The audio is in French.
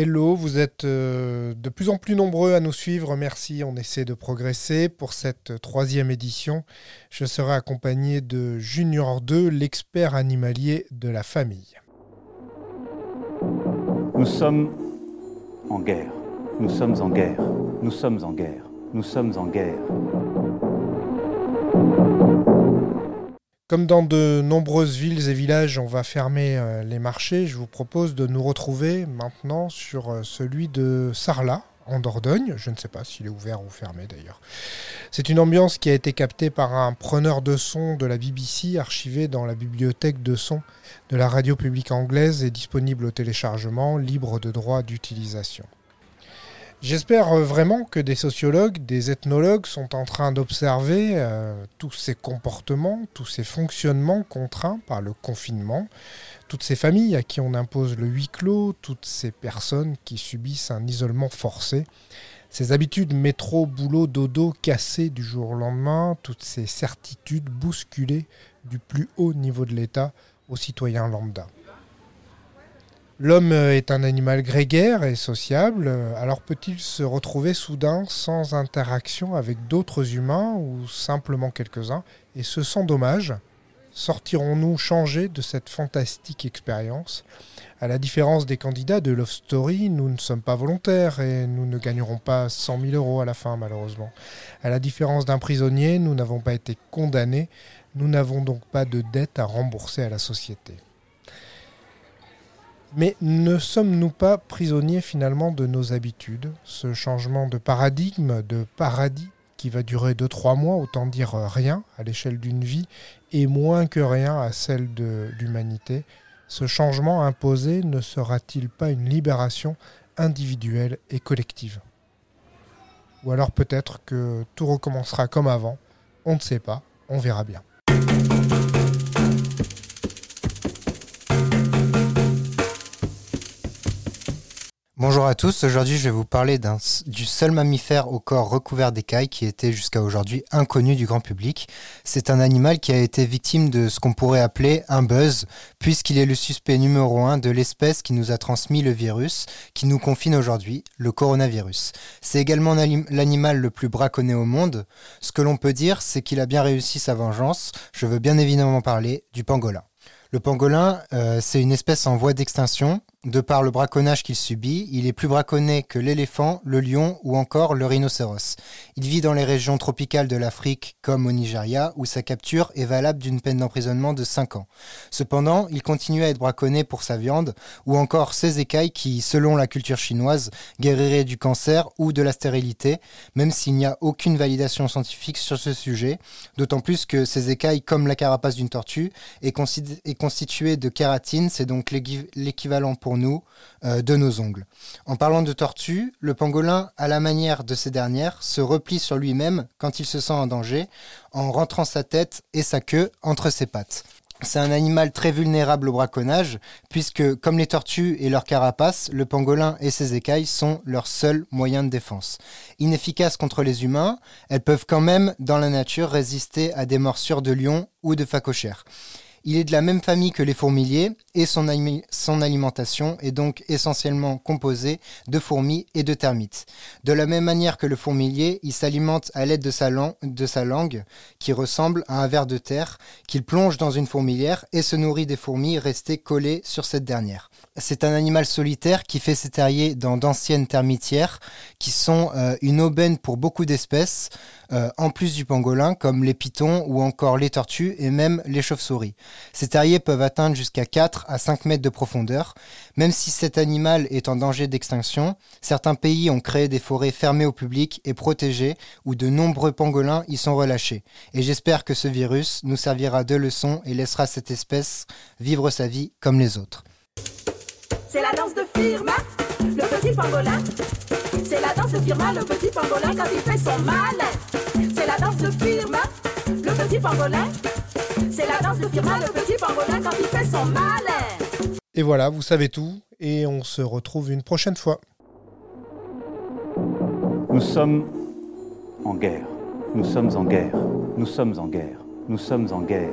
Hello, vous êtes euh, de plus en plus nombreux à nous suivre. Merci, on essaie de progresser. Pour cette troisième édition, je serai accompagné de Junior 2, l'expert animalier de la famille. Nous sommes en guerre. Nous sommes en guerre. Nous sommes en guerre. Nous sommes en guerre. Comme dans de nombreuses villes et villages, on va fermer euh, les marchés. Je vous propose de nous retrouver maintenant sur euh, celui de Sarlat, en Dordogne. Je ne sais pas s'il est ouvert ou fermé d'ailleurs. C'est une ambiance qui a été captée par un preneur de son de la BBC, archivé dans la bibliothèque de son de la radio publique anglaise et disponible au téléchargement, libre de droit d'utilisation. J'espère euh, vraiment que des sociologues, des ethnologues sont en train d'observer euh, tous ces comportements, tous ces fonctionnements contraints par le confinement, toutes ces familles à qui on impose le huis clos, toutes ces personnes qui subissent un isolement forcé, ces habitudes métro, boulot, dodo cassées du jour au lendemain, toutes ces certitudes bousculées du plus haut niveau de l'État aux citoyens lambda. L'homme est un animal grégaire et sociable, alors peut-il se retrouver soudain sans interaction avec d'autres humains ou simplement quelques-uns, et ce sans dommage Sortirons-nous changés de cette fantastique expérience? À la différence des candidats de Love Story, nous ne sommes pas volontaires et nous ne gagnerons pas 100 000 euros à la fin malheureusement. À la différence d'un prisonnier, nous n'avons pas été condamnés, nous n'avons donc pas de dette à rembourser à la société. Mais ne sommes-nous pas prisonniers finalement de nos habitudes? Ce changement de paradigme, de paradis, qui va durer 2-3 mois, autant dire rien à l'échelle d'une vie, et moins que rien à celle de l'humanité, ce changement imposé ne sera-t-il pas une libération individuelle et collective? Ou alors peut-être que tout recommencera comme avant, on ne sait pas, on verra bien. Bonjour à tous, aujourd'hui je vais vous parler du seul mammifère au corps recouvert d'écailles qui était jusqu'à aujourd'hui inconnu du grand public. C'est un animal qui a été victime de ce qu'on pourrait appeler un buzz, puisqu'il est le suspect numéro un de l'espèce qui nous a transmis le virus, qui nous confine aujourd'hui, le coronavirus. C'est également l'animal le plus braconné au monde. Ce que l'on peut dire, c'est qu'il a bien réussi sa vengeance. Je veux bien évidemment parler du pangolin. Le pangolin, euh, c'est une espèce en voie d'extinction. De par le braconnage qu'il subit, il est plus braconné que l'éléphant, le lion ou encore le rhinocéros. Il vit dans les régions tropicales de l'Afrique comme au Nigeria où sa capture est valable d'une peine d'emprisonnement de 5 ans. Cependant, il continue à être braconné pour sa viande ou encore ses écailles qui, selon la culture chinoise, guériraient du cancer ou de la stérilité, même s'il n'y a aucune validation scientifique sur ce sujet, d'autant plus que ces écailles, comme la carapace d'une tortue, est, constituée de kératine, c'est donc l'équivalent pour nous euh, de nos ongles. En parlant de tortue, le pangolin, à la manière de ces dernières, se replie sur lui-même quand il se sent en danger, en rentrant sa tête et sa queue entre ses pattes. C'est un animal très vulnérable au braconnage, puisque, comme les tortues et leurs carapaces, le pangolin et ses écailles sont leurs seuls moyens de défense. Inefficaces contre les humains, elles peuvent quand même, dans la nature, résister à des morsures de lions ou de phacochères. Il est de la même famille que les fourmiliers et son, alimentation est donc essentiellement composée de fourmis et de termites. De la même manière que le fourmilier, il s'alimente à l'aide de, sa langue qui ressemble à un ver de terre qu'il plonge dans une fourmilière et se nourrit des fourmis restées collées sur cette dernière. C'est un animal solitaire qui fait ses terriers dans d'anciennes termitières qui sont euh, une aubaine pour beaucoup d'espèces, euh, en plus du pangolin comme les pitons ou encore les tortues et même les chauves-souris. Ces terriers peuvent atteindre jusqu'à 4 à 5 mètres de profondeur. Même si cet animal est en danger d'extinction, certains pays ont créé des forêts fermées au public et protégées où de nombreux pangolins y sont relâchés. Et j'espère que ce virus nous servira de leçon et laissera cette espèce vivre sa vie comme les autres. C'est la danse de Firma, le petit pangolin. C'est la danse de Firma, le petit pangolin quand il fait son malin. C'est la danse de Firma, le petit pangolin. C'est la danse de Firma, le petit pangolin quand il fait son malin. Et voilà, vous savez tout, et on se retrouve une prochaine fois. Nous sommes en guerre. Nous sommes en guerre. Nous sommes en guerre. Nous sommes en guerre.